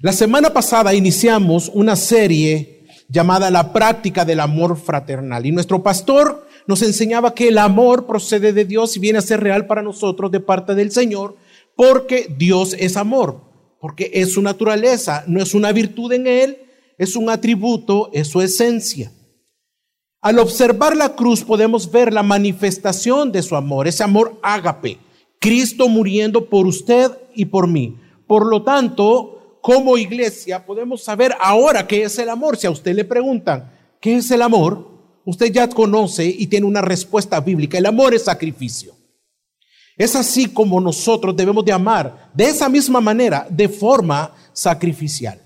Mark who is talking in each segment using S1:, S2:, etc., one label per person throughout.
S1: La semana pasada iniciamos una serie llamada La práctica del amor fraternal y nuestro pastor nos enseñaba que el amor procede de Dios y viene a ser real para nosotros de parte del Señor porque Dios es amor, porque es su naturaleza, no es una virtud en Él, es un atributo, es su esencia. Al observar la cruz podemos ver la manifestación de su amor, ese amor ágape, Cristo muriendo por usted y por mí. Por lo tanto, como iglesia podemos saber ahora qué es el amor. Si a usted le preguntan, ¿qué es el amor? Usted ya conoce y tiene una respuesta bíblica. El amor es sacrificio. Es así como nosotros debemos de amar, de esa misma manera, de forma sacrificial.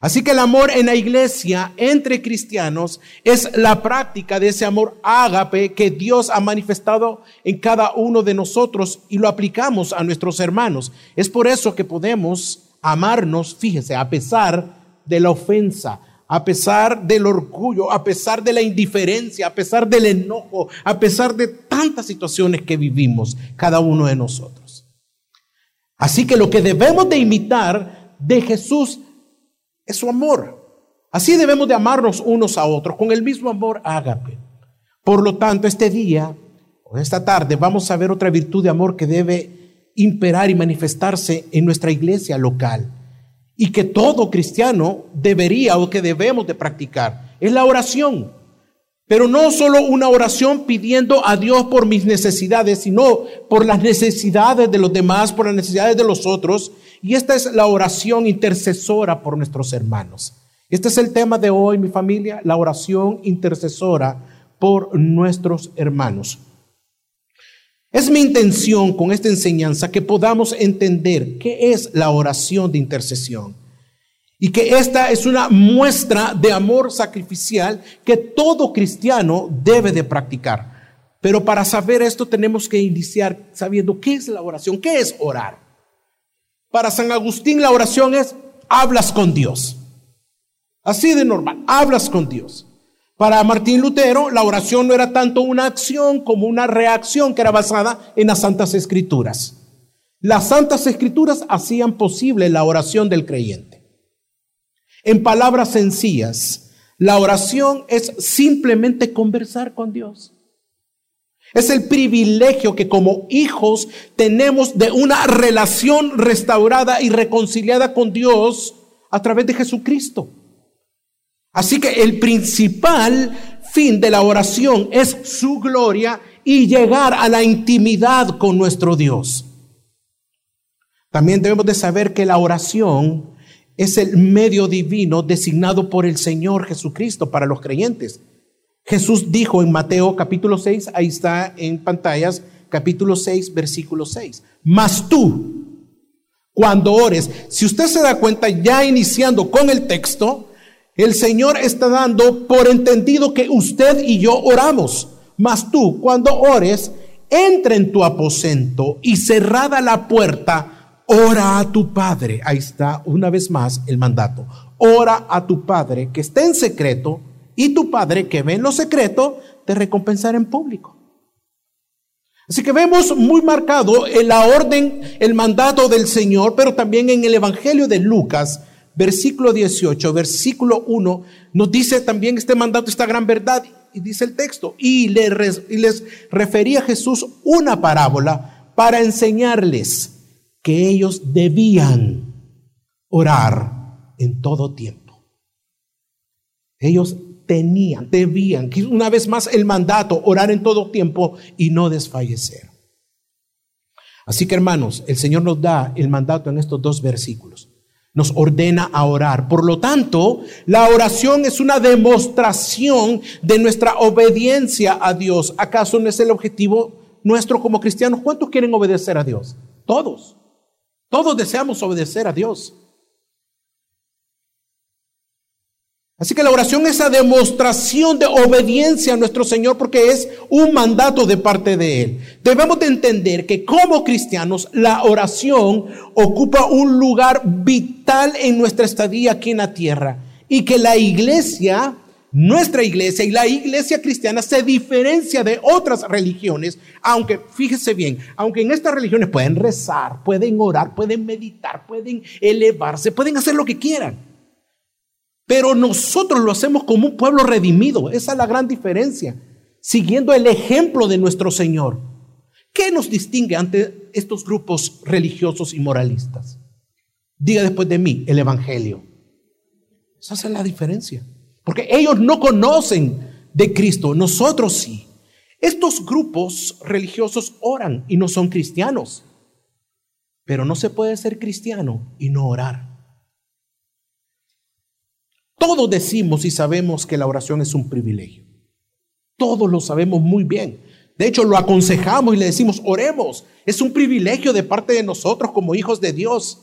S1: Así que el amor en la iglesia entre cristianos es la práctica de ese amor ágape que Dios ha manifestado en cada uno de nosotros y lo aplicamos a nuestros hermanos. Es por eso que podemos amarnos, fíjese, a pesar de la ofensa, a pesar del orgullo, a pesar de la indiferencia, a pesar del enojo, a pesar de tantas situaciones que vivimos cada uno de nosotros. Así que lo que debemos de imitar de Jesús es su amor. Así debemos de amarnos unos a otros con el mismo amor ágape. Por lo tanto, este día o esta tarde vamos a ver otra virtud de amor que debe imperar y manifestarse en nuestra iglesia local y que todo cristiano debería o que debemos de practicar. Es la oración. Pero no solo una oración pidiendo a Dios por mis necesidades, sino por las necesidades de los demás, por las necesidades de los otros. Y esta es la oración intercesora por nuestros hermanos. Este es el tema de hoy, mi familia, la oración intercesora por nuestros hermanos. Es mi intención con esta enseñanza que podamos entender qué es la oración de intercesión y que esta es una muestra de amor sacrificial que todo cristiano debe de practicar. Pero para saber esto tenemos que iniciar sabiendo qué es la oración, qué es orar. Para San Agustín la oración es hablas con Dios. Así de normal, hablas con Dios. Para Martín Lutero la oración no era tanto una acción como una reacción que era basada en las santas escrituras. Las santas escrituras hacían posible la oración del creyente. En palabras sencillas, la oración es simplemente conversar con Dios. Es el privilegio que como hijos tenemos de una relación restaurada y reconciliada con Dios a través de Jesucristo. Así que el principal fin de la oración es su gloria y llegar a la intimidad con nuestro Dios. También debemos de saber que la oración es el medio divino designado por el Señor Jesucristo para los creyentes. Jesús dijo en Mateo capítulo 6, ahí está en pantallas, capítulo 6, versículo 6. Mas tú, cuando ores, si usted se da cuenta, ya iniciando con el texto, el Señor está dando por entendido que usted y yo oramos. Mas tú, cuando ores, entra en tu aposento y cerrada la puerta, ora a tu Padre. Ahí está una vez más el mandato. Ora a tu Padre que esté en secreto y tu Padre que ve en lo secreto te recompensará en público. Así que vemos muy marcado en la orden, el mandato del Señor, pero también en el Evangelio de Lucas, versículo 18, versículo 1, nos dice también este mandato, esta gran verdad, y dice el texto, y les, refería Jesús una parábola para enseñarles que ellos debían orar en todo tiempo. Ellos tenían, debían, una vez más el mandato, orar en todo tiempo y no desfallecer. Así que hermanos, el Señor nos da el mandato en estos dos versículos. Nos ordena a orar. Por lo tanto, la oración es una demostración de nuestra obediencia a Dios. ¿Acaso no es el objetivo nuestro como cristianos? ¿Cuántos quieren obedecer a Dios? Todos. Todos deseamos obedecer a Dios. Así que la oración es la demostración de obediencia a nuestro Señor porque es un mandato de parte de Él. Debemos de entender que como cristianos la oración ocupa un lugar vital en nuestra estadía aquí en la tierra y que la iglesia nuestra iglesia y la iglesia cristiana se diferencia de otras religiones, aunque, fíjese bien, aunque en estas religiones pueden rezar, pueden orar, pueden meditar, pueden elevarse, pueden hacer lo que quieran. Pero nosotros lo hacemos como un pueblo redimido. Esa es la gran diferencia. Siguiendo el ejemplo de nuestro Señor. ¿Qué nos distingue ante estos grupos religiosos y moralistas? Diga después de mí el Evangelio. Esa es la diferencia. Porque ellos no conocen de Cristo, nosotros sí. Estos grupos religiosos oran y no son cristianos. Pero no se puede ser cristiano y no orar. Todos decimos y sabemos que la oración es un privilegio. Todos lo sabemos muy bien. De hecho, lo aconsejamos y le decimos, oremos. Es un privilegio de parte de nosotros como hijos de Dios.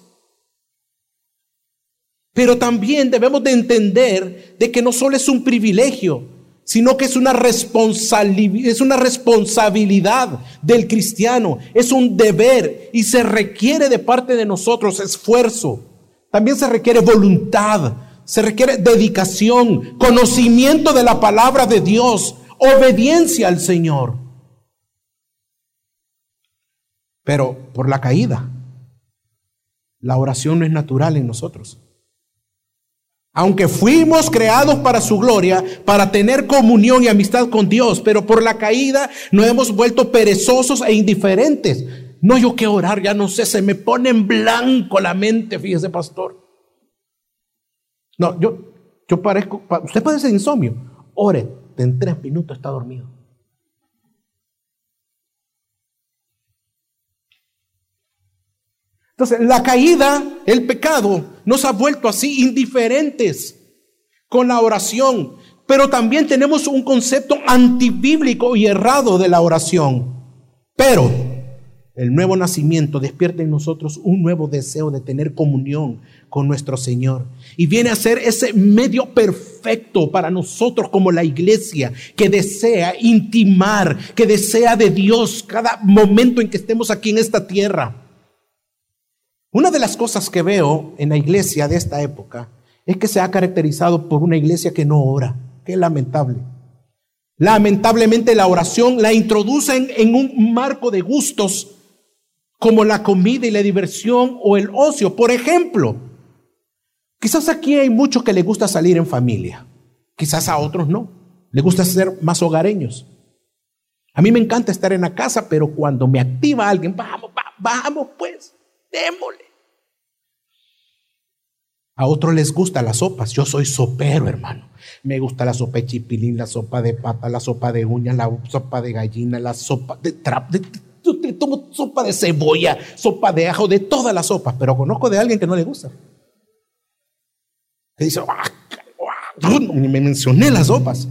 S1: Pero también debemos de entender de que no solo es un privilegio, sino que es una, es una responsabilidad del cristiano, es un deber y se requiere de parte de nosotros esfuerzo. También se requiere voluntad, se requiere dedicación, conocimiento de la palabra de Dios, obediencia al Señor. Pero por la caída, la oración no es natural en nosotros. Aunque fuimos creados para su gloria, para tener comunión y amistad con Dios, pero por la caída nos hemos vuelto perezosos e indiferentes. No yo que orar, ya no sé, se me pone en blanco la mente, fíjese pastor. No, yo, yo parezco, usted puede ser insomnio. Ore, en tres minutos está dormido. Entonces, la caída, el pecado, nos ha vuelto así indiferentes con la oración. Pero también tenemos un concepto antibíblico y errado de la oración. Pero el nuevo nacimiento despierta en nosotros un nuevo deseo de tener comunión con nuestro Señor. Y viene a ser ese medio perfecto para nosotros como la iglesia que desea intimar, que desea de Dios cada momento en que estemos aquí en esta tierra. Una de las cosas que veo en la iglesia de esta época es que se ha caracterizado por una iglesia que no ora. Qué lamentable. Lamentablemente la oración la introducen en un marco de gustos como la comida y la diversión o el ocio. Por ejemplo, quizás aquí hay muchos que les gusta salir en familia, quizás a otros no, les gusta ser más hogareños. A mí me encanta estar en la casa, pero cuando me activa alguien, vamos, vamos, pues, démosle. A otros les gustan las sopas. Yo soy sopero, hermano. Me gusta la sopa de chipilín, la sopa de papa, la sopa de uña, la sopa de gallina, la sopa de trap, de, tomo sopa de cebolla, sopa de ajo, de todas las sopas, pero conozco de alguien que no le gusta. Que dice, ni me mencioné las sopas.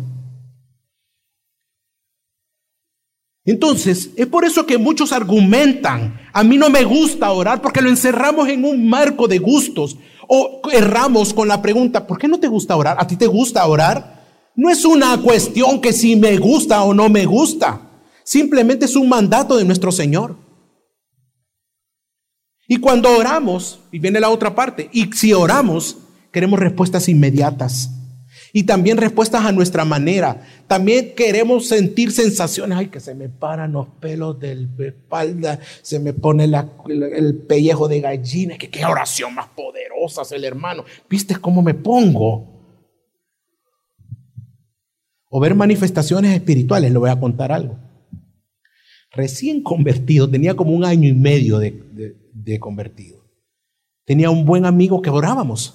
S1: Entonces, es por eso que muchos argumentan, a mí no me gusta orar porque lo encerramos en un marco de gustos o erramos con la pregunta, ¿por qué no te gusta orar? ¿A ti te gusta orar? No es una cuestión que si me gusta o no me gusta. Simplemente es un mandato de nuestro Señor. Y cuando oramos, y viene la otra parte, y si oramos, queremos respuestas inmediatas. Y también respuestas a nuestra manera. También queremos sentir sensaciones. Ay, que se me paran los pelos de la espalda, se me pone el, pellejo de gallina. Que qué oración más poderosa es el hermano. ¿Viste cómo me pongo? O ver manifestaciones espirituales, le voy a contar algo recién convertido, tenía como un año y medio de, convertido. Tenía un buen amigo que orábamos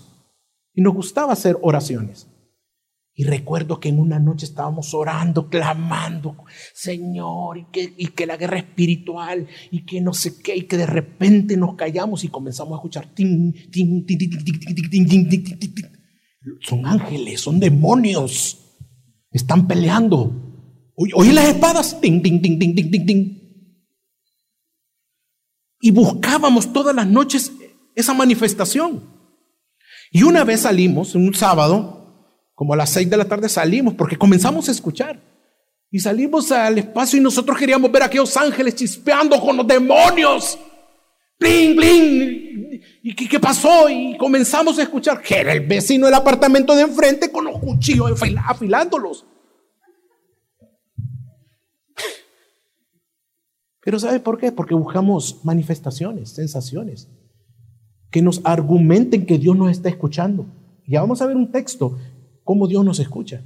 S1: y nos gustaba hacer oraciones. Y recuerdo que en una noche estábamos orando, clamando, Señor, y que, y que la guerra espiritual, y que no sé qué, y que de repente nos callamos y comenzamos a escuchar. Son ángeles, son demonios, están peleando. Oí las espadas, ting, ting, ting, ting, ting, ting, ting. Y buscábamos todas las noches esa manifestación. Y una vez salimos, un sábado, como a las seis de la tarde salimos, porque comenzamos a escuchar. Y salimos al espacio y nosotros queríamos ver a aquellos ángeles chispeando con los demonios. Bling, bling. ¿Y qué, qué pasó? Y comenzamos a escuchar que era el vecino del apartamento de enfrente con los cuchillo afilándolos. Pero ¿sabe por qué? Porque buscamos manifestaciones, sensaciones, que nos argumenten que Dios nos está escuchando. Ya vamos a ver un texto, cómo Dios nos escucha.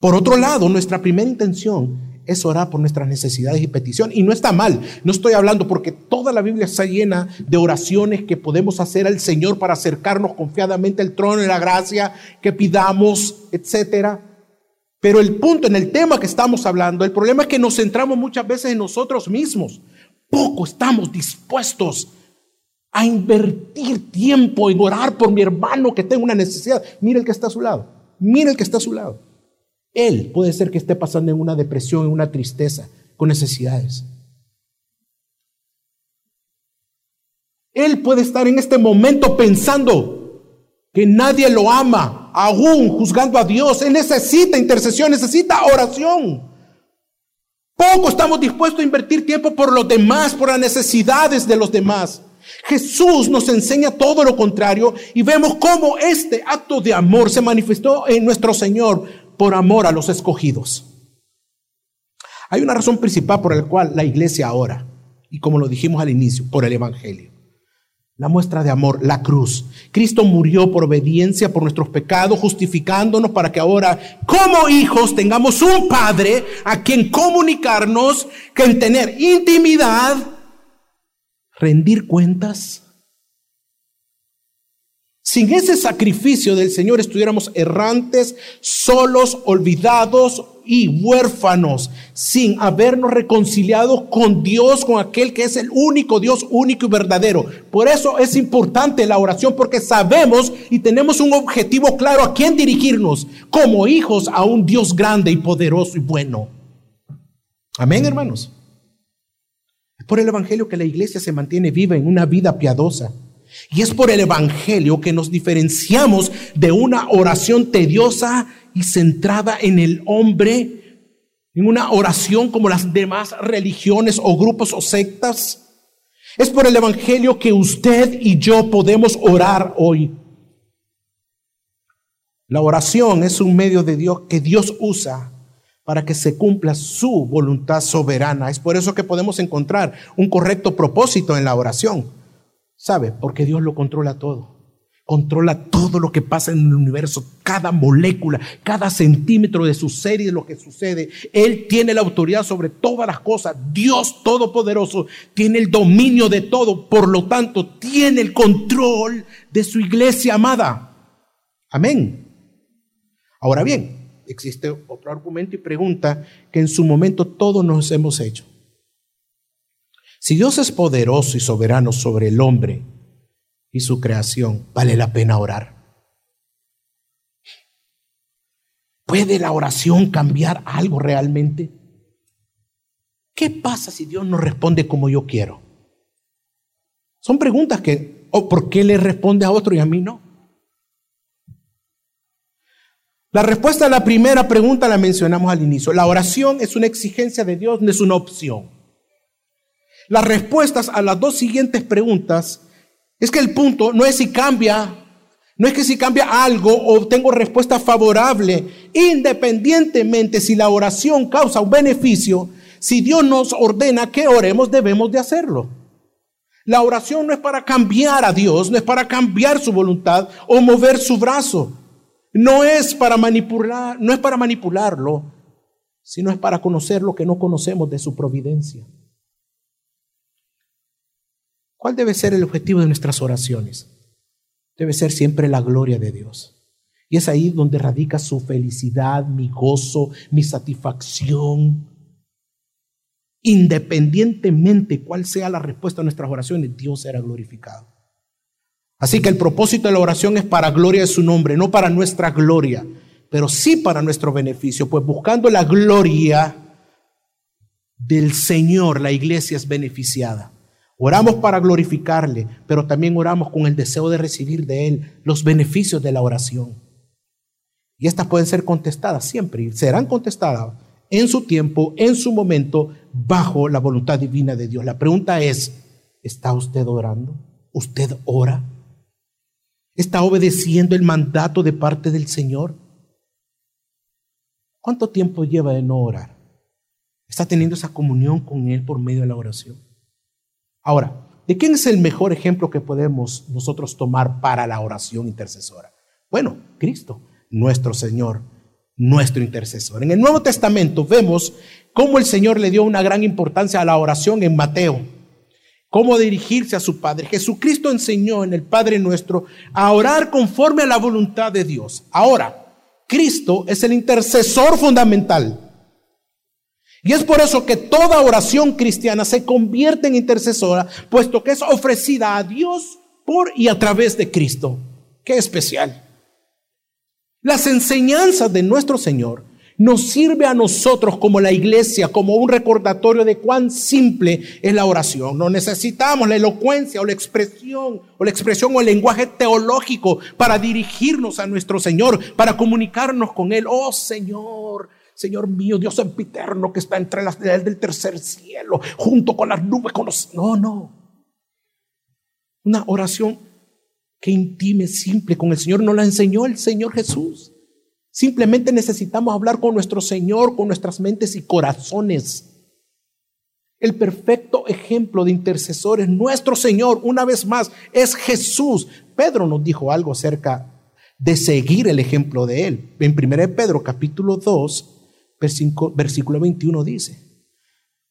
S1: Por otro lado, nuestra primera intención es orar por nuestras necesidades y peticiones. Y no está mal, no estoy hablando porque toda la Biblia está llena de oraciones que podemos hacer al Señor para acercarnos confiadamente al trono de la gracia, que pidamos, etcétera. Pero el punto en el tema que estamos hablando, el problema es que nos centramos muchas veces en nosotros mismos. Poco estamos dispuestos a invertir tiempo en orar por mi hermano que tenga una necesidad. Mira el que está a su lado. Mira el que está a su lado. Él puede ser que esté pasando en una depresión, en una tristeza, con necesidades. Él puede estar en este momento pensando que nadie lo ama, aún juzgando a Dios. Él necesita intercesión, necesita oración. Poco estamos dispuestos a invertir tiempo por los demás, por las necesidades de los demás. Jesús nos enseña todo lo contrario y vemos cómo este acto de amor se manifestó en nuestro Señor por amor a los escogidos. Hay una razón principal por la cual la iglesia ora, y como lo dijimos al inicio, por el Evangelio. La muestra de amor, la cruz. Cristo murió por obediencia por nuestros pecados, justificándonos para que ahora, como hijos, tengamos un Padre a quien comunicarnos, que en tener intimidad, rendir cuentas. Sin ese sacrificio del Señor estuviéramos errantes, solos, olvidados, y huérfanos, sin habernos reconciliado con Dios, con aquel que es el único Dios, único y verdadero. Por eso es importante la oración, porque sabemos y tenemos un objetivo claro a quién dirigirnos, como hijos a un Dios grande y poderoso y bueno. Amén, hermanos. Es por el Evangelio que la iglesia se mantiene viva en una vida piadosa. Y es por el Evangelio que nos diferenciamos de una oración tediosa y centrada en el hombre, en una oración como las demás religiones o grupos o sectas. Es por el Evangelio que usted y yo podemos orar hoy. La oración es un medio de Dios que Dios usa para que se cumpla su voluntad soberana. Es por eso que podemos encontrar un correcto propósito en la oración. ¿Sabe? Porque Dios lo controla todo controla todo lo que pasa en el universo, cada molécula, cada centímetro de su ser y de lo que sucede. Él tiene la autoridad sobre todas las cosas. Dios Todopoderoso tiene el dominio de todo, por lo tanto, tiene el control de su iglesia amada. Amén. Ahora bien, existe otro argumento y pregunta que en su momento todos nos hemos hecho. Si Dios es poderoso y soberano sobre el hombre, y su creación, vale la pena orar. ¿Puede la oración cambiar algo realmente? ¿Qué pasa si Dios no responde como yo quiero? Son preguntas que, ¿o por qué le responde a otro y a mí no? La respuesta a la primera pregunta la mencionamos al inicio. La oración es una exigencia de Dios, no es una opción. Las respuestas a las dos siguientes preguntas es que el punto no es si cambia, no es que si cambia algo o tengo respuesta favorable, independientemente si la oración causa un beneficio, si Dios nos ordena que oremos, debemos de hacerlo. La oración no es para cambiar a Dios, no es para cambiar su voluntad o mover su brazo. No es para manipular, no es para manipularlo, sino es para conocer lo que no conocemos de su providencia. ¿Cuál debe ser el objetivo de nuestras oraciones? Debe ser siempre la gloria de Dios. Y es ahí donde radica su felicidad, mi gozo, mi satisfacción. Independientemente cuál sea la respuesta a nuestras oraciones, Dios será glorificado. Así que el propósito de la oración es para gloria de su nombre, no para nuestra gloria, pero sí para nuestro beneficio, pues buscando la gloria del Señor, la iglesia es beneficiada. Oramos para glorificarle, pero también oramos con el deseo de recibir de Él los beneficios de la oración. Y estas pueden ser contestadas siempre y serán contestadas en su tiempo, en su momento, bajo la voluntad divina de Dios. La pregunta es, ¿está usted orando? ¿Usted ora? ¿Está obedeciendo el mandato de parte del Señor? ¿Cuánto tiempo lleva de no orar? ¿Está teniendo esa comunión con Él por medio de la oración? Ahora, ¿de quién es el mejor ejemplo que podemos nosotros tomar para la oración intercesora? Bueno, Cristo, nuestro Señor, nuestro intercesor. En el Nuevo Testamento vemos cómo el Señor le dio una gran importancia a la oración en Mateo cómo dirigirse a su Padre. Jesucristo enseñó en el Padre nuestro a orar conforme a la voluntad de Dios. Ahora, Cristo es el intercesor fundamental. Y es por eso que toda oración cristiana se convierte en intercesora, puesto que es ofrecida a Dios por y a través de Cristo. Qué especial. Las enseñanzas de nuestro Señor nos sirve a nosotros como la iglesia, como un recordatorio de cuán simple es la oración. No necesitamos la elocuencia o la expresión o la expresión o el lenguaje teológico para dirigirnos a nuestro Señor, para comunicarnos con Él. Oh Señor, Señor mío, Dios sempiterno que está entre las del tercer cielo, junto con las nubes, con los... No, no. Una oración que intime, simple con el Señor, nos la enseñó el Señor Jesús. Simplemente necesitamos hablar con nuestro Señor, con nuestras mentes y corazones. El perfecto ejemplo de intercesores, nuestro Señor, una vez más, es Jesús. Pedro nos dijo algo acerca de seguir el ejemplo de Él. En 1 Pedro capítulo 2, versículo 21 dice,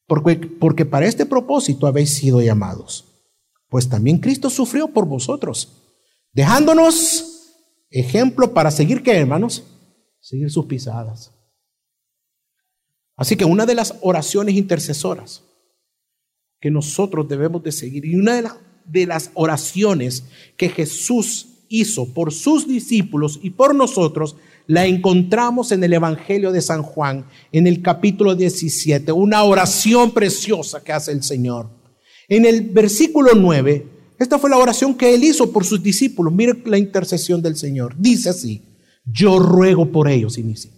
S1: porque, porque para este propósito habéis sido llamados, pues también Cristo sufrió por vosotros, dejándonos ejemplo para seguir, ¿qué hermanos? seguir sus pisadas. Así que una de las oraciones intercesoras que nosotros debemos de seguir y una de, de las oraciones que Jesús hizo por sus discípulos y por nosotros, la encontramos en el Evangelio de San Juan, en el capítulo 17, una oración preciosa que hace el Señor. En el versículo 9, esta fue la oración que él hizo por sus discípulos. Mire la intercesión del Señor. Dice así, yo ruego por ellos, inicia.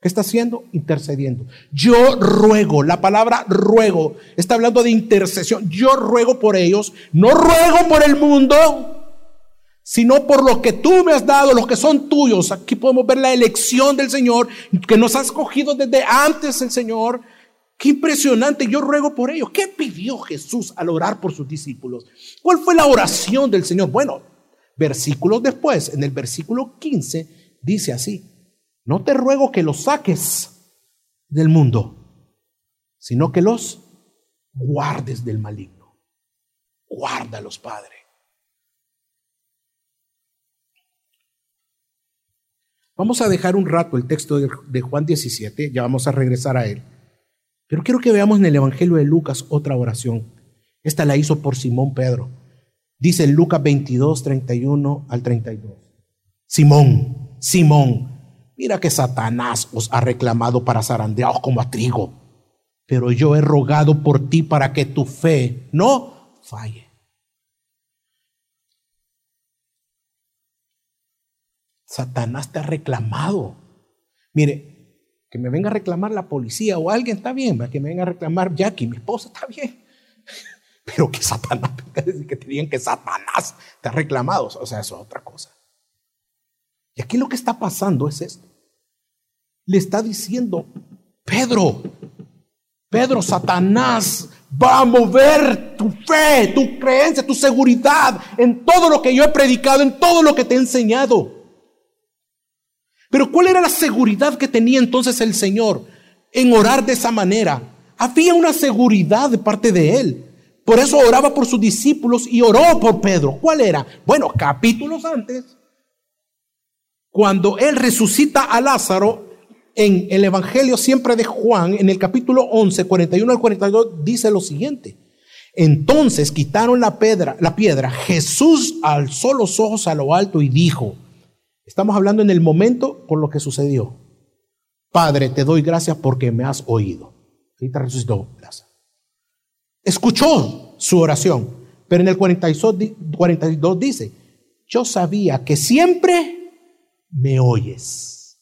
S1: ¿Qué está haciendo? Intercediendo. Yo ruego, la palabra ruego está hablando de intercesión. Yo ruego por ellos, no ruego por el mundo, sino por lo que tú me has dado, los que son tuyos. Aquí podemos ver la elección del Señor, que nos ha escogido desde antes el Señor. Qué impresionante, yo ruego por ellos. ¿Qué pidió Jesús al orar por sus discípulos? ¿Cuál fue la oración del Señor? Bueno, versículos después, en el versículo 15, dice así, no te ruego que los saques del mundo, sino que los guardes del maligno. Guárdalos, Padre. Vamos a dejar un rato el texto de Juan 17, ya vamos a regresar a él. Pero quiero que veamos en el Evangelio de Lucas otra oración. Esta la hizo por Simón Pedro. Dice en Lucas 22, 31 al 32. Simón, Simón, mira que Satanás os ha reclamado para zarandearos como a trigo, pero yo he rogado por ti para que tu fe no falle. Satanás te ha reclamado. Mire, que me venga a reclamar la policía o alguien está bien, que me venga a reclamar Jackie, mi esposa está bien. Pero que Satanás, que te digan que Satanás te ha reclamado, o sea, eso es otra cosa. Y aquí lo que está pasando es esto. Le está diciendo, Pedro, Pedro, Satanás va a mover tu fe, tu creencia, tu seguridad en todo lo que yo he predicado, en todo lo que te he enseñado. Pero ¿cuál era la seguridad que tenía entonces el Señor en orar de esa manera? Había una seguridad de parte de Él. Por eso oraba por sus discípulos y oró por Pedro. ¿Cuál era? Bueno, capítulos antes cuando él resucita a Lázaro, en el Evangelio siempre de Juan, en el capítulo 11, 41 al 42, dice lo siguiente. Entonces quitaron la piedra, la piedra. Jesús alzó los ojos a lo alto y dijo, estamos hablando en el momento por lo que sucedió. Padre, te doy gracias porque me has oído. Te resucitó. Escuchó su oración, pero en el 42 dice, yo sabía que siempre me oyes.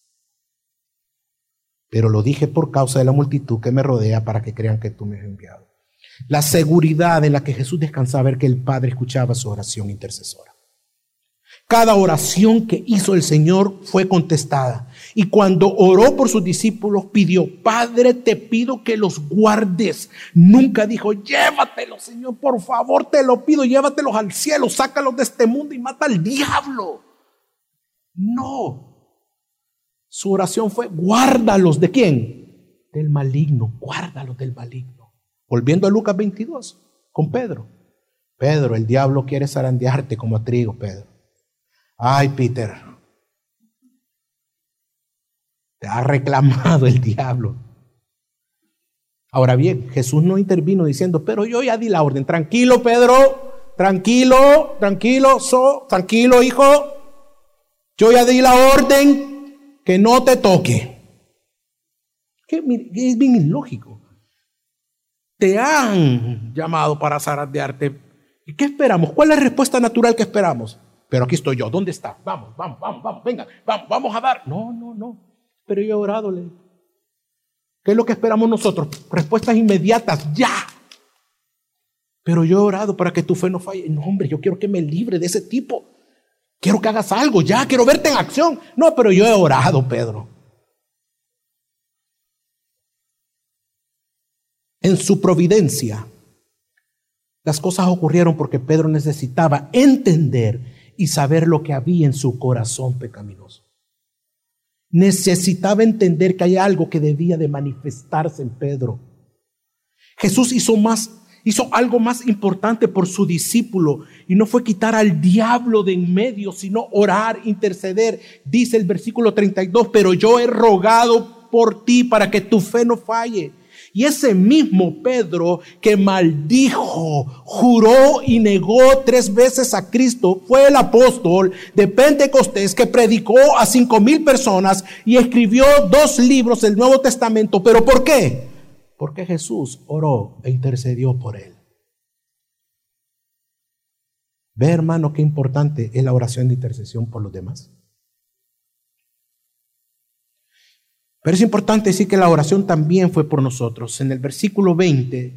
S1: Pero lo dije por causa de la multitud que me rodea para que crean que tú me has enviado. La seguridad en la que Jesús descansaba ver que el Padre escuchaba su oración intercesora. Cada oración que hizo el Señor fue contestada. Y cuando oró por sus discípulos, pidió, Padre, te pido que los guardes. Nunca dijo, llévatelos, Señor, por favor, te lo pido, llévatelos al cielo, sácalos de este mundo y mata al diablo. No. Su oración fue, guárdalos de quién? Del maligno, guárdalos del maligno. Volviendo a Lucas 22, con Pedro. Pedro, el diablo quiere zarandearte como a trigo, Pedro. Ay, Peter, te ha reclamado el diablo. Ahora bien, Jesús no intervino diciendo, pero yo ya di la orden. Tranquilo, Pedro, tranquilo, tranquilo, so, tranquilo, hijo. Yo ya di la orden que no te toque. Que es bien ilógico. Te han llamado para zarandearte. ¿Y qué esperamos? ¿Cuál es la respuesta natural que esperamos? Pero aquí estoy yo. ¿Dónde está? Vamos, vamos, vamos, vamos. Venga, vamos, vamos a dar. No, no, no. Pero yo he orado. ¿Qué es lo que esperamos nosotros? Respuestas inmediatas, ya. Pero yo he orado para que tu fe no falle. No, hombre, yo quiero que me libre de ese tipo. Quiero que hagas algo, ya, quiero verte en acción. No, pero yo he orado, Pedro. En su providencia, las cosas ocurrieron porque Pedro necesitaba entender y saber lo que había en su corazón pecaminoso. Necesitaba entender que hay algo que debía de manifestarse en Pedro. Jesús hizo más, hizo algo más importante por su discípulo y no fue quitar al diablo de en medio, sino orar, interceder. Dice el versículo 32, pero yo he rogado por ti para que tu fe no falle y ese mismo Pedro que maldijo, juró y negó tres veces a Cristo fue el apóstol de Pentecostés que predicó a cinco mil personas y escribió dos libros del Nuevo Testamento. ¿Pero por qué? Porque Jesús oró e intercedió por él. Ve hermano qué importante es la oración de intercesión por los demás. Pero es importante decir que la oración también fue por nosotros. En el versículo 20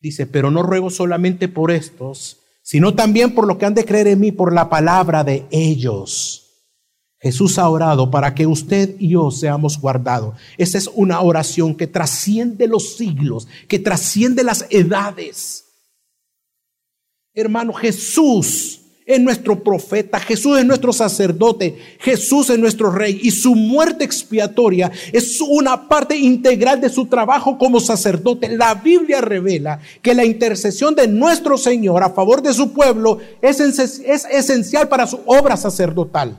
S1: dice, pero no ruego solamente por estos, sino también por lo que han de creer en mí, por la palabra de ellos. Jesús ha orado para que usted y yo seamos guardados. Esa es una oración que trasciende los siglos, que trasciende las edades. Hermano, Jesús es nuestro profeta, Jesús es nuestro sacerdote, Jesús es nuestro rey y su muerte expiatoria es una parte integral de su trabajo como sacerdote. La Biblia revela que la intercesión de nuestro Señor a favor de su pueblo es, es esencial para su obra sacerdotal.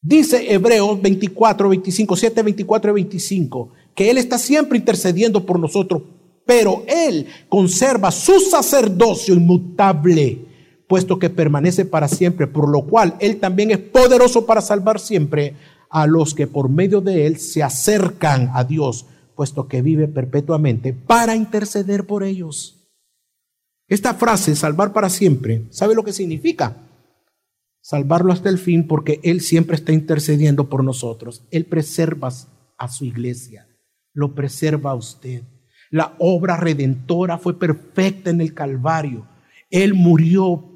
S1: Dice Hebreos 24, 25, 7, 24 y 25, que Él está siempre intercediendo por nosotros, pero Él conserva su sacerdocio inmutable puesto que permanece para siempre, por lo cual Él también es poderoso para salvar siempre a los que por medio de Él se acercan a Dios, puesto que vive perpetuamente para interceder por ellos. Esta frase, salvar para siempre, ¿sabe lo que significa? Salvarlo hasta el fin porque Él siempre está intercediendo por nosotros. Él preserva a su iglesia, lo preserva a usted. La obra redentora fue perfecta en el Calvario. Él murió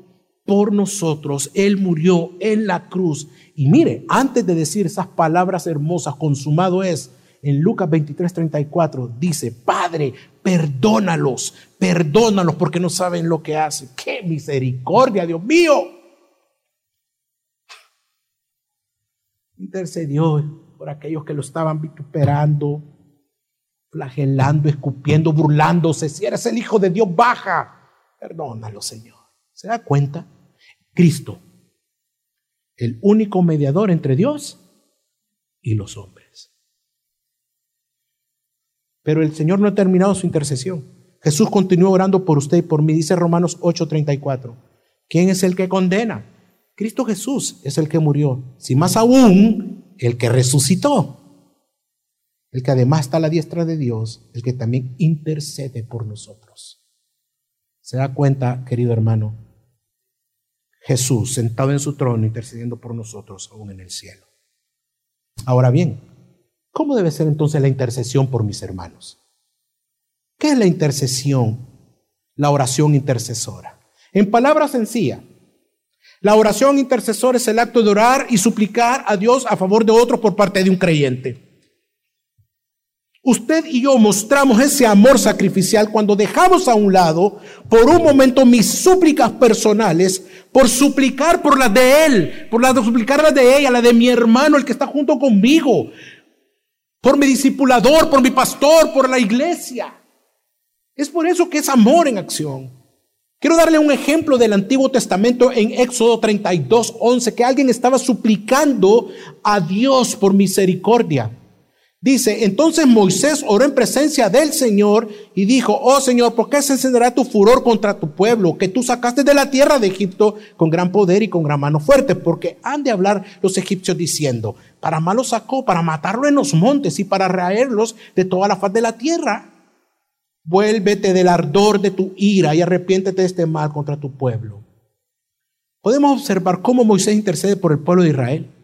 S1: por nosotros. Él murió en la cruz. Y mire, antes de decir esas palabras hermosas, consumado es, en Lucas 23, 34 dice, Padre, perdónalos, perdónalos porque no saben lo que hacen. ¡Qué misericordia, Dios mío! Intercedió por aquellos que lo estaban vituperando, flagelando, escupiendo, burlándose. Si eres el Hijo de Dios, baja. Perdónalo, Señor. ¿Se da cuenta? Cristo, el único mediador entre Dios y los hombres. Pero el Señor no ha terminado su intercesión. Jesús continúa orando por usted y por mí, dice Romanos 8:34. ¿Quién es el que condena? Cristo Jesús es el que murió. Si más aún, el que resucitó. El que además está a la diestra de Dios, el que también intercede por nosotros. ¿Se da cuenta, querido hermano? Jesús sentado en su trono intercediendo por nosotros aún en el cielo. Ahora bien, ¿cómo debe ser entonces la intercesión por mis hermanos? ¿Qué es la intercesión? La oración intercesora. En palabras sencillas, La oración intercesora es el acto de orar y suplicar a Dios a favor de otros por parte de un creyente. Usted y yo mostramos ese amor sacrificial cuando dejamos a un lado por un momento mis súplicas personales por suplicar por las de él, por las de suplicar las de ella, la de mi hermano, el que está junto conmigo, por mi discipulador, por mi pastor, por la iglesia. Es por eso que es amor en acción. Quiero darle un ejemplo del Antiguo Testamento en Éxodo 32, 11, que alguien estaba suplicando a Dios por misericordia. Dice, entonces Moisés oró en presencia del Señor y dijo, oh Señor, ¿por qué se encenderá tu furor contra tu pueblo que tú sacaste de la tierra de Egipto con gran poder y con gran mano fuerte? Porque han de hablar los egipcios diciendo, para malo sacó, para matarlo en los montes y para raerlos de toda la faz de la tierra. Vuélvete del ardor de tu ira y arrepiéntete de este mal contra tu pueblo. Podemos observar cómo Moisés intercede por el pueblo de Israel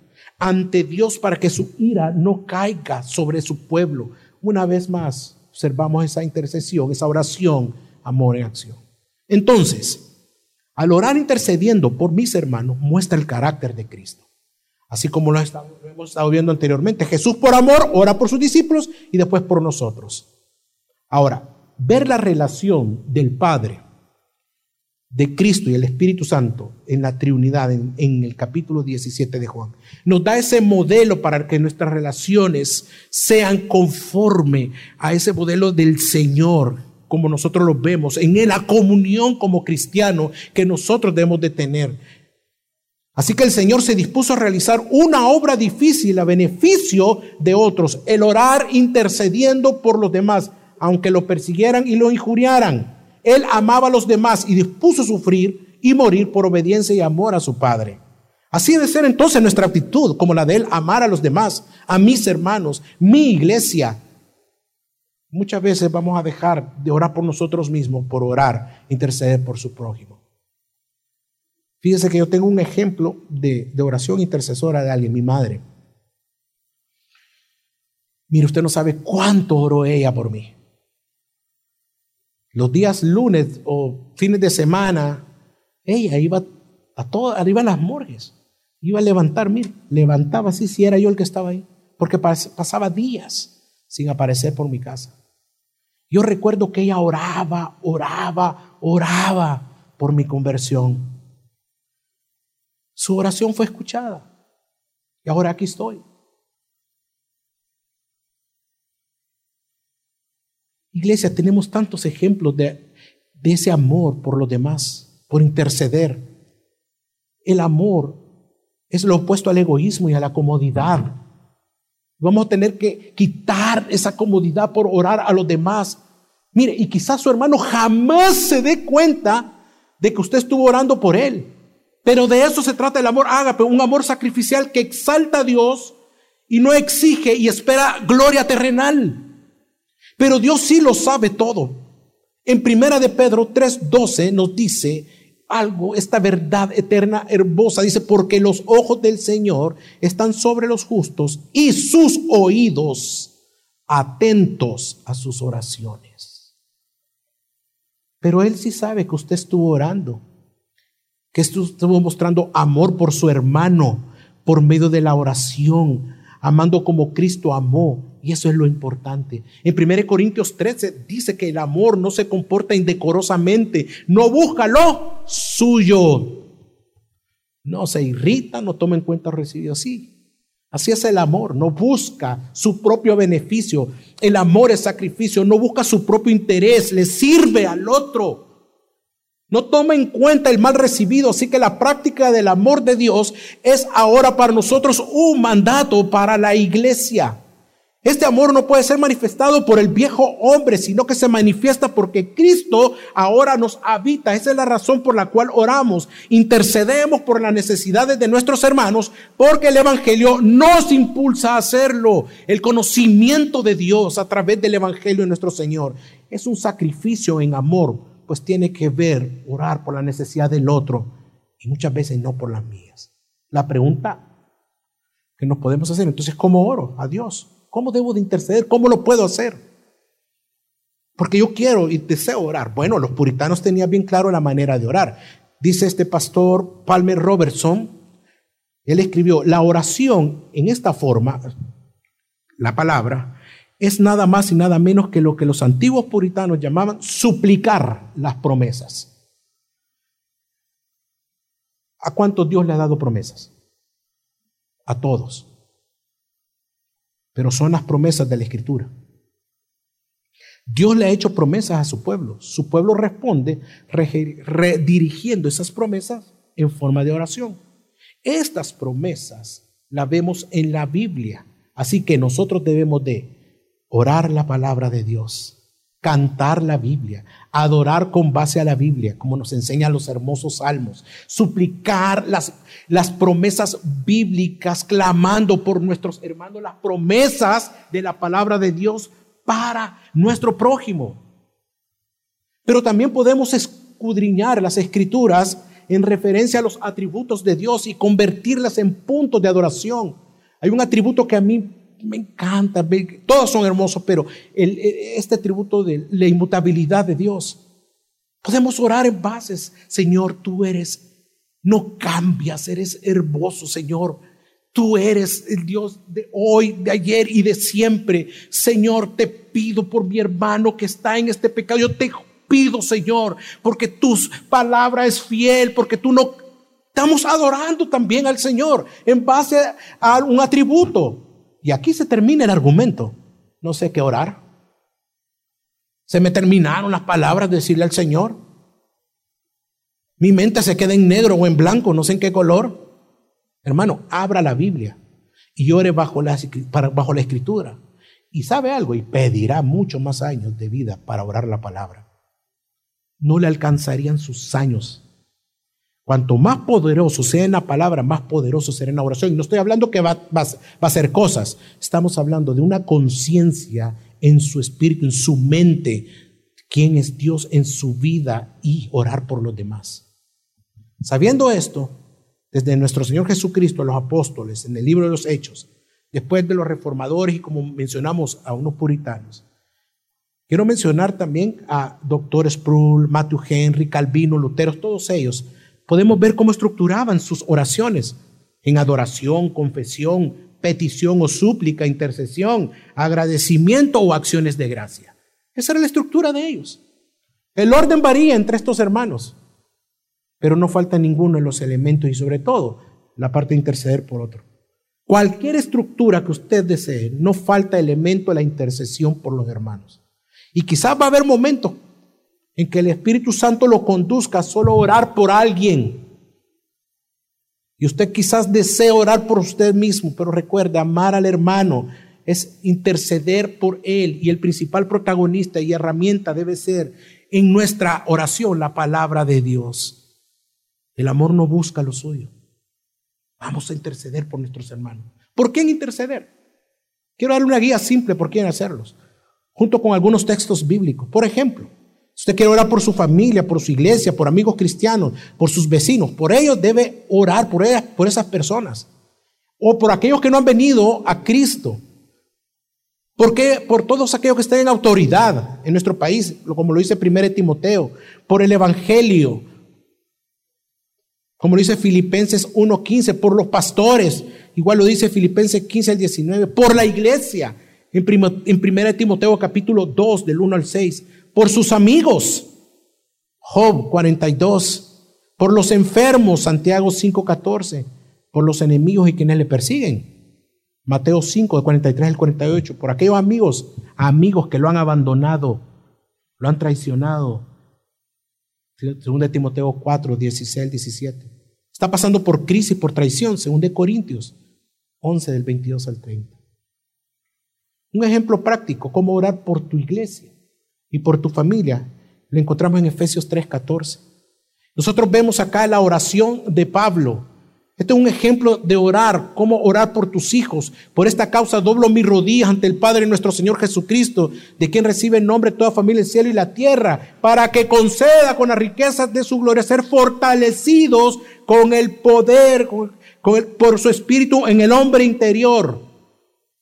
S1: ante Dios para que su ira no caiga sobre su pueblo. Una vez más, observamos esa intercesión, esa oración, amor en acción. Entonces, al orar intercediendo por mis hermanos, muestra el carácter de Cristo. Así como lo, hemos estado viendo anteriormente. Jesús por amor ora por sus discípulos y después por nosotros. Ahora, ver la relación del Padre de Cristo y el Espíritu Santo en la Trinidad, en, el capítulo 17 de Juan. Nos da ese modelo para que nuestras relaciones sean conforme a ese modelo del Señor, como nosotros lo vemos, en la comunión como cristiano que nosotros debemos de tener. Así que el Señor se dispuso a realizar una obra difícil a beneficio de otros, el orar intercediendo por los demás, aunque lo persiguieran y lo injuriaran. Él amaba a los demás y dispuso sufrir y morir por obediencia y amor a su Padre. Así debe ser entonces nuestra actitud, como la de Él, amar a los demás, a mis hermanos, mi iglesia. Muchas veces vamos a dejar de orar por nosotros mismos, por orar, interceder por su prójimo. Fíjese que yo tengo un ejemplo de, de oración intercesora de alguien, mi madre. Mire, usted no sabe cuánto oró ella por mí. Los días lunes o fines de semana, ella iba a todas, arriba en las morgues. Iba a levantar, mire, levantaba así si era yo el que estaba ahí. Porque pasaba días sin aparecer por mi casa. Yo recuerdo que ella oraba, oraba, oraba por mi conversión. Su oración fue escuchada. Y ahora aquí estoy. Iglesia, tenemos tantos ejemplos de, ese amor por los demás, por interceder. El amor es lo opuesto al egoísmo y a la comodidad. Vamos a tener que quitar esa comodidad por orar a los demás. Mire, y quizás su hermano jamás se dé cuenta de que usted estuvo orando por él. Pero de eso se trata el amor ágape, un amor sacrificial que exalta a Dios y no exige y espera gloria terrenal. Pero Dios sí lo sabe todo. En primera de Pedro 3:12 nos dice algo, esta verdad eterna hermosa, dice, porque los ojos del Señor están sobre los justos y sus oídos atentos a sus oraciones. Pero Él sí sabe que usted estuvo orando, que estuvo mostrando amor por su hermano por medio de la oración, amando como Cristo amó y eso es lo importante. En 1 Corintios 13 dice que el amor no se comporta indecorosamente, no busca lo suyo. No se irrita, no toma en cuenta recibido así. Así es el amor, no busca su propio beneficio. El amor es sacrificio, no busca su propio interés, le sirve al otro. No toma en cuenta el mal recibido, así que la práctica del amor de Dios es ahora para nosotros un mandato para la iglesia. Este amor no puede ser manifestado por el viejo hombre, sino que se manifiesta porque Cristo ahora nos habita. Esa es la razón por la cual oramos. Intercedemos por las necesidades de nuestros hermanos porque el Evangelio nos impulsa a hacerlo. El conocimiento de Dios a través del Evangelio de nuestro Señor es un sacrificio en amor, pues tiene que ver orar por la necesidad del otro y muchas veces no por las mías. La pregunta que nos podemos hacer entonces, ¿cómo oro a Dios? ¿Cómo debo de interceder? ¿Cómo lo puedo hacer? Porque yo quiero y deseo orar. Bueno, los puritanos tenían bien claro la manera de orar. Dice este pastor Palmer Robertson, él escribió, la oración en esta forma, la palabra, es nada más y nada menos que lo que los antiguos puritanos llamaban suplicar las promesas. ¿A cuántos Dios le ha dado promesas? A todos. Pero son las promesas de la Escritura. Dios le ha hecho promesas a su pueblo. Su pueblo responde redirigiendo esas promesas en forma de oración. Estas promesas las vemos en la Biblia. Así que nosotros debemos de orar la palabra de Dios, cantar la Biblia, adorar con base a la Biblia, como nos enseñan los hermosos salmos, suplicar las, las promesas bíblicas, clamando por nuestros hermanos las promesas de la palabra de Dios para nuestro prójimo. Pero también podemos escudriñar las escrituras en referencia a los atributos de Dios y convertirlas en puntos de adoración. Hay un atributo que a mí me encanta, todos son hermosos, pero este atributo de la inmutabilidad de Dios. Podemos orar en bases, Señor, tú eres, no cambias, eres hermoso, Señor. Tú eres el Dios de hoy, de ayer y de siempre. Señor, te pido por mi hermano que está en este pecado. Yo te pido, Señor, porque tu palabra es fiel, porque tú no... Estamos adorando también al Señor en base a un atributo. Y aquí se termina el argumento. No sé qué orar. Se me terminaron las palabras de decirle al Señor. Mi mente se queda en negro o en blanco, no sé en qué color. Hermano, abra la Biblia y ore bajo la, bajo la escritura. Y sabe algo, y pedirá muchos más años de vida para orar la palabra. No le alcanzarían sus años. Cuanto más poderoso sea en la palabra, más poderoso será en la oración. Y no estoy hablando que va, va, va a hacer cosas. Estamos hablando de una conciencia en su espíritu, en su mente, quién es Dios en su vida y orar por los demás. Sabiendo esto, desde nuestro Señor Jesucristo, los apóstoles, en el libro de los Hechos, después de los reformadores y como mencionamos a unos puritanos. Quiero mencionar también a Dr. Sproul, Matthew Henry, Calvino, Lutero, todos ellos. Podemos ver cómo estructuraban sus oraciones en adoración, confesión, petición o súplica, intercesión, agradecimiento o acciones de gracia. Esa era la estructura de ellos. El orden varía entre estos hermanos pero no falta ninguno de los elementos y sobre todo la parte de interceder por otro. Cualquier estructura que usted desee, no falta elemento de la intercesión por los hermanos. Y quizás va a haber momentos en que el Espíritu Santo lo conduzca a solo orar por alguien. Y usted quizás desee orar por usted mismo, pero recuerde, amar al hermano es interceder por él y el principal protagonista y herramienta debe ser en nuestra oración la palabra de Dios. El amor no busca lo suyo. Vamos a interceder por nuestros hermanos. ¿Por qué interceder? Quiero darle una guía simple por quién hacerlos, junto con algunos textos bíblicos. Por ejemplo, usted quiere orar por su familia, por su iglesia, por amigos cristianos, por sus vecinos, por ellos debe orar por, ellas, por esas personas. O por aquellos que no han venido a Cristo. Porque por todos aquellos que están en autoridad en nuestro país, como lo dice 1 Timoteo, por el Evangelio, como lo dice Filipenses 1.15, por los pastores. Igual lo dice Filipenses 15 al 19. Por la iglesia. En, en 1 Timoteo capítulo 2 del 1 al 6. Por sus amigos. Job 42. Por los enfermos. Santiago 5.14. Por los enemigos y quienes le persiguen. Mateo 5 de 43 al 48. Por aquellos amigos. Amigos que lo han abandonado. Lo han traicionado. Según de Timoteo 4, 16 17. Está pasando por crisis, por traición, según de Corintios 11 del 22 al 30. Un ejemplo práctico, cómo orar por tu iglesia y por tu familia, lo encontramos en Efesios 3, 14. Nosotros vemos acá la oración de Pablo este es un ejemplo de orar, cómo orar por tus hijos. Por esta causa doblo mis rodillas ante el Padre nuestro Señor Jesucristo, de quien recibe el nombre toda familia, el cielo y la tierra, para que conceda con las riquezas de su gloria ser fortalecidos con el poder, por su espíritu en el hombre interior.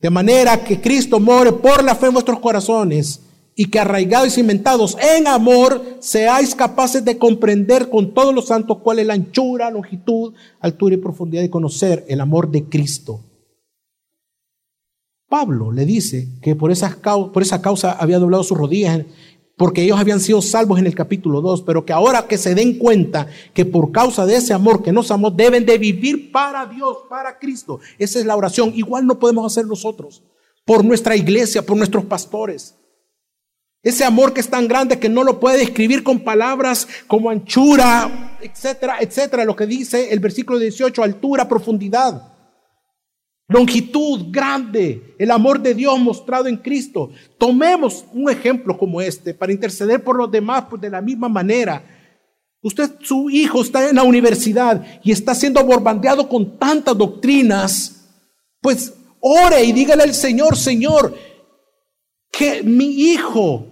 S1: De manera que Cristo more por la fe en vuestros corazones y que arraigados y cimentados en amor, seáis capaces de comprender con todos los santos cuál es la anchura, longitud, altura y profundidad de conocer el amor de Cristo. Pablo le dice que por esa, por esa causa había doblado sus rodillas porque ellos habían sido salvos en el capítulo 2, pero que ahora que se den cuenta que por causa de ese amor que nos amó, deben de vivir para Dios, para Cristo. Esa es la oración. Igual no podemos hacer nosotros, por nuestra iglesia, por nuestros pastores. Ese amor que es tan grande que no lo puede describir con palabras como anchura, etcétera, etcétera. Lo que dice el versículo 18, altura, profundidad. Longitud grande, el amor de Dios mostrado en Cristo. Tomemos un ejemplo como este para interceder por los demás pues de la misma manera. Usted, su hijo está en la universidad y está siendo bombardeado con tantas doctrinas. Pues ore y dígale al Señor, Señor, que mi hijo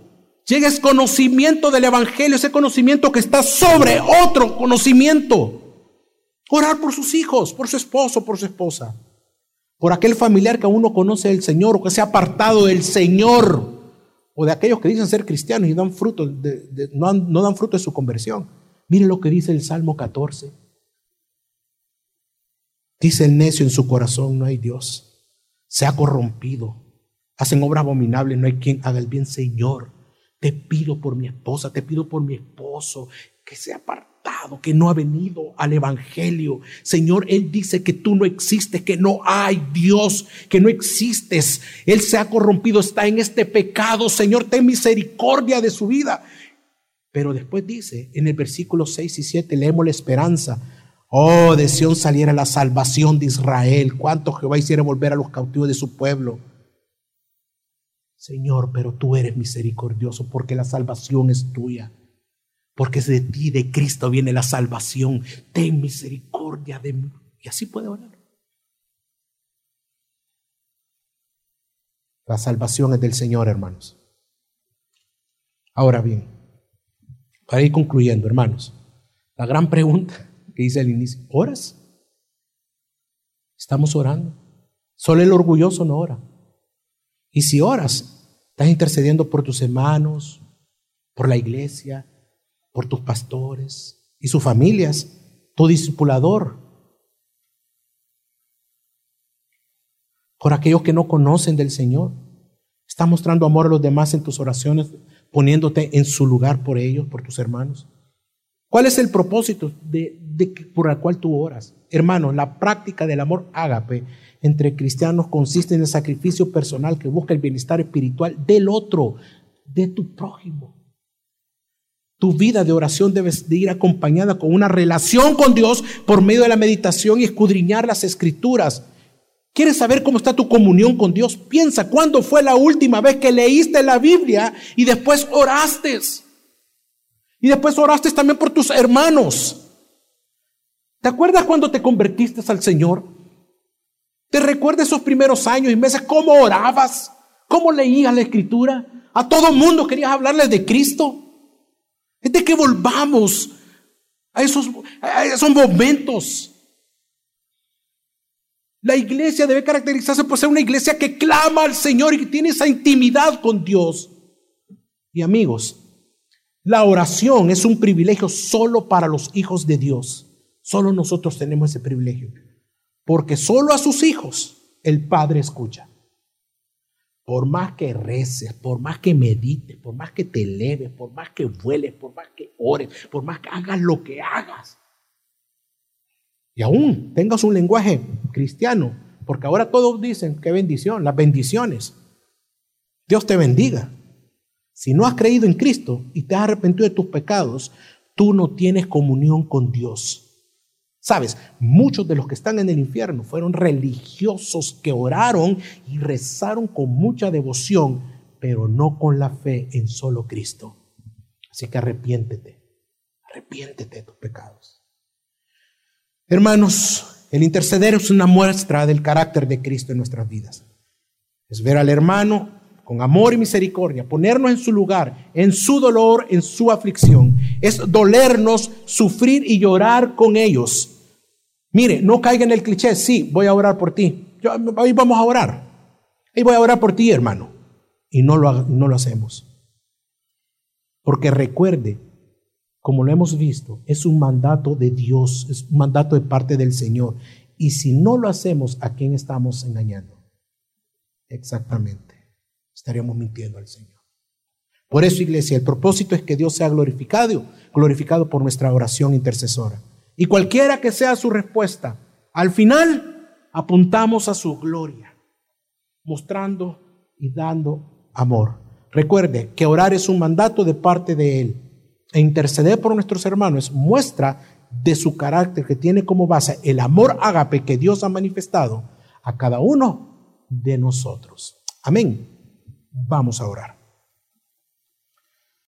S1: llegue a ese conocimiento del Evangelio, ese conocimiento que está sobre otro conocimiento. Orar por sus hijos, por su esposo, por su esposa, por aquel familiar que aún no conoce al Señor o que se ha apartado del Señor, o de aquellos que dicen ser cristianos y dan fruto no, no dan fruto de su conversión. Mire lo que dice el Salmo 14. Dice el necio en su corazón, no hay Dios. Se ha corrompido. Hacen obras abominables, no hay quien haga el bien, Señor. Te pido por mi esposa, te pido por mi esposo, que se ha apartado, que no ha venido al Evangelio. Señor, Él dice que tú no existes, que no hay Dios, que no existes. Él se ha corrompido, está en este pecado. Señor, ten misericordia de su vida. Pero después dice, en el versículo 6 y 7, leemos la esperanza. Oh, de Sión saliera la salvación de Israel. Cuánto Jehová hiciera volver a los cautivos de su pueblo. Señor, pero tú eres misericordioso porque la salvación es tuya. Porque es de ti, de Cristo, viene la salvación. Ten misericordia de mí. Y así puede orar. La salvación es del Señor, hermanos. Ahora bien, para ir concluyendo, hermanos, la gran pregunta que hice al inicio, ¿oras? Estamos orando. Solo el orgulloso no ora. Y si oras, estás intercediendo por tus hermanos, por la iglesia, por tus pastores y sus familias, tu discipulador, por aquellos que no conocen del Señor. Estás mostrando amor a los demás en tus oraciones, poniéndote en su lugar por ellos, por tus hermanos. ¿Cuál es el propósito de, por el cual tú oras? Hermano, la práctica del amor ágape entre cristianos consiste en el sacrificio personal que busca el bienestar espiritual del otro, de tu prójimo. Tu vida de oración debe de ir acompañada con una relación con Dios por medio de la meditación y escudriñar las escrituras. ¿Quieres saber cómo está tu comunión con Dios? Piensa, ¿cuándo fue la última vez que leíste la Biblia y después oraste? Y después oraste también por tus hermanos. ¿Te acuerdas cuando te convertiste al Señor? ¿Te recuerdas esos primeros años y meses cómo orabas? ¿Cómo leías la escritura? A todo mundo querías hablarles de Cristo. Es de que volvamos a esos, a esos momentos. La iglesia debe caracterizarse por ser una iglesia que clama al Señor y que tiene esa intimidad con Dios. Y amigos, la oración es un privilegio solo para los hijos de Dios. Solo nosotros tenemos ese privilegio. Porque solo a sus hijos el Padre escucha. Por más que reces, por más que medites, por más que te eleves, por más que vueles, por más que ores, por más que hagas lo que hagas. Y aún tengas un lenguaje cristiano, porque ahora todos dicen qué bendición, las bendiciones. Dios te bendiga. Si no has creído en Cristo y te has arrepentido de tus pecados, tú no tienes comunión con Dios. Sabes, muchos de los que están en el infierno fueron religiosos que oraron y rezaron con mucha devoción, pero no con la fe en solo Cristo. Así que arrepiéntete, arrepiéntete de tus pecados. Hermanos, el interceder es una muestra del carácter de Cristo en nuestras vidas. Es ver al hermano con amor y misericordia, ponernos en su lugar, en su dolor, en su aflicción. Es dolernos, sufrir y llorar con ellos. Mire, no caiga en el cliché, sí, voy a orar por ti. Yo, vamos a orar. Y voy a orar por ti, hermano. Y no lo, no lo hacemos. Porque recuerde, como lo hemos visto, es un mandato de Dios, es un mandato de parte del Señor. Y si no lo hacemos, ¿a quién estamos engañando? Exactamente. Estaríamos mintiendo al Señor. Por eso, iglesia, el propósito es que Dios sea glorificado, glorificado por nuestra oración intercesora. Y cualquiera que sea su respuesta, al final apuntamos a su gloria, mostrando y dando amor. Recuerde que orar es un mandato de parte de Él. E interceder por nuestros hermanos muestra de su carácter que tiene como base el amor ágape que Dios ha manifestado a cada uno de nosotros. Amén. Vamos a orar.